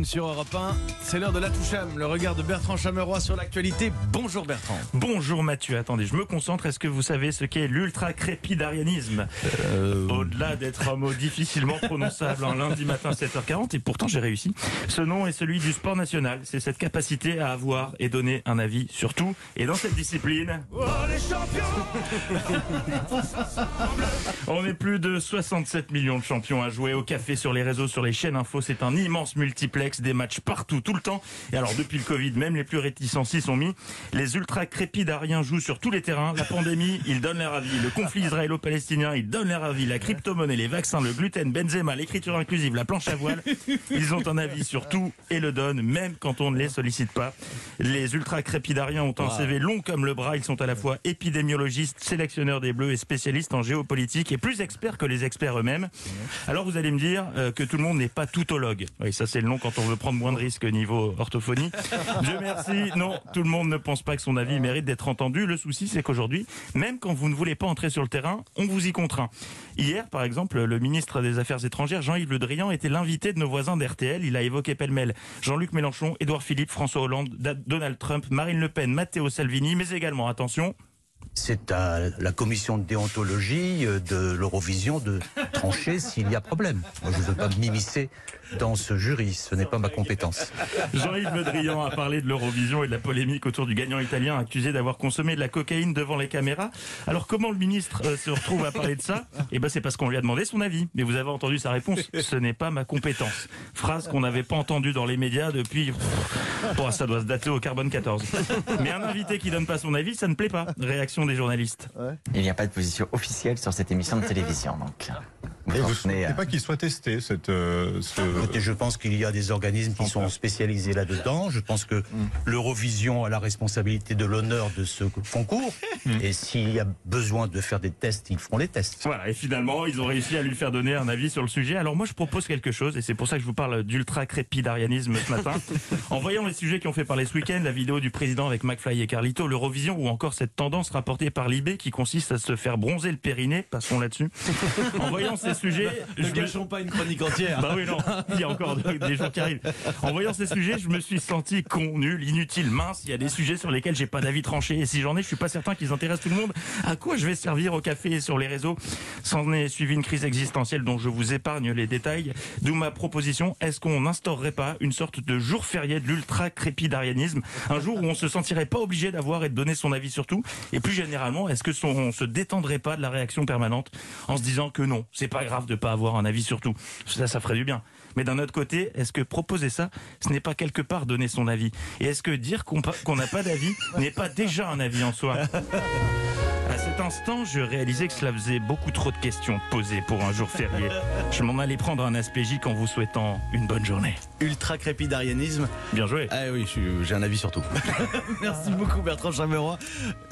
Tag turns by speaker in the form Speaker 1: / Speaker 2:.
Speaker 1: 1 sur Europe 1. C'est l'heure de la toucham, le regard de Bertrand Chameroy sur l'actualité. Bonjour Bertrand.
Speaker 2: Bonjour Mathieu, attendez, je me concentre. Est-ce que vous savez ce qu'est l'ultra-crépidarianisme Au-delà d'être un mot difficilement prononçable un lundi matin 7h40, et pourtant j'ai réussi. Ce nom est celui du sport national. C'est cette capacité à avoir et donner un avis sur tout. Et dans cette discipline... Oh, les champions On est plus de 67 millions de champions à jouer au café, sur les réseaux, sur les chaînes info. C'est un immense multiplex, des matchs partout, tout le temps. Et alors depuis le Covid, même les plus réticents s'y sont mis. Les ultra crépidariens jouent sur tous les terrains. La pandémie, ils donnent leur avis. Le conflit israélo-palestinien, ils donnent leur avis. La crypto-monnaie, les vaccins, le gluten, Benzema, l'écriture inclusive, la planche à voile. Ils ont un avis sur tout et le donnent, même quand on ne les sollicite pas. Les ultra crépidariens ont un CV long comme le bras. Ils sont à la fois épidémiologistes, sélectionneurs des bleus et spécialistes en géopolitique et plus experts que les experts eux-mêmes. Alors vous allez me dire euh, que tout le monde n'est pas toutologue. Oui, ça c'est le nom quand on veut prendre moins de risques niveau orthophonie. Dieu merci, non, tout le monde ne pense pas que son avis mérite d'être entendu. Le souci c'est qu'aujourd'hui, même quand vous ne voulez pas entrer sur le terrain, on vous y contraint. Hier, par exemple, le ministre des Affaires étrangères, Jean-Yves Le Drian, était l'invité de nos voisins d'RTL. Il a évoqué pêle-mêle Jean-Luc Mélenchon, Édouard Philippe, François Hollande, Donald Trump, Marine Le Pen, Matteo Salvini, mais également, attention,
Speaker 3: c'est à la commission de déontologie euh, de l'Eurovision de trancher s'il y a problème. Moi, je ne veux pas m'immiscer dans ce jury, ce n'est pas ma compétence.
Speaker 2: Jean-Yves Le a parlé de l'Eurovision et de la polémique autour du gagnant italien accusé d'avoir consommé de la cocaïne devant les caméras. Alors comment le ministre euh, se retrouve à parler de ça? Eh ben c'est parce qu'on lui a demandé son avis. Mais vous avez entendu sa réponse ce n'est pas ma compétence. Phrase qu'on n'avait pas entendue dans les médias depuis Bon, ça doit se dater au carbone 14. Mais un invité qui donne pas son avis, ça ne plaît pas. Réaction des journalistes.
Speaker 4: Il n'y a pas de position officielle sur cette émission de télévision, donc.
Speaker 5: Et vous ne souhaitez pas qu'il soit testé cette, euh, ce...
Speaker 3: Je pense qu'il y a des organismes qui sont spécialisés là-dedans. Je pense que l'Eurovision a la responsabilité de l'honneur de ce concours. Et s'il y a besoin de faire des tests, ils feront les tests.
Speaker 2: Voilà, et finalement, ils ont réussi à lui faire donner un avis sur le sujet. Alors moi, je propose quelque chose, et c'est pour ça que je vous parle d'ultra-crépidarianisme ce matin. en voyant les sujets qui ont fait parler ce week-end, la vidéo du président avec McFly et Carlito, l'Eurovision, ou encore cette tendance rapportée par Libé qui consiste à se faire bronzer le périnée, passons là-dessus. En voyant ces sujets...
Speaker 1: Ne gâchons pas une chronique entière.
Speaker 2: Bah oui, non, il y a encore des jours qui arrivent. En voyant ces sujets, je me suis senti con, nul, inutile, mince. Il y a des sujets sur lesquels j'ai pas d'avis tranché. Et si j'en ai, je suis pas certain qu'ils intéressent tout le monde. À quoi je vais servir au café et sur les réseaux S'en est suivi une crise existentielle dont je vous épargne les détails. D'où ma proposition, est-ce qu'on n'instaurerait pas une sorte de jour férié de l'ultra-crépidarianisme Un jour où on se sentirait pas obligé d'avoir et de donner son avis sur tout Et plus généralement, est-ce que son, se détendrait pas de la réaction permanente en se disant que non, c'est pas grave de pas avoir un avis sur tout. Ça, ça ferait du bien. Mais d'un autre côté, est-ce que proposer ça, ce n'est pas quelque part donner son avis Et est-ce que dire qu'on n'a pas d'avis n'est pas déjà un avis en soi? À cet instant, je réalisais que cela faisait beaucoup trop de questions posées pour un jour férié. Je m'en allais prendre un aspégique en vous souhaitant une bonne journée.
Speaker 1: Ultra crépidarianisme.
Speaker 2: Bien joué.
Speaker 1: Ah oui, j'ai un avis sur tout. Merci beaucoup Bertrand Chameroy.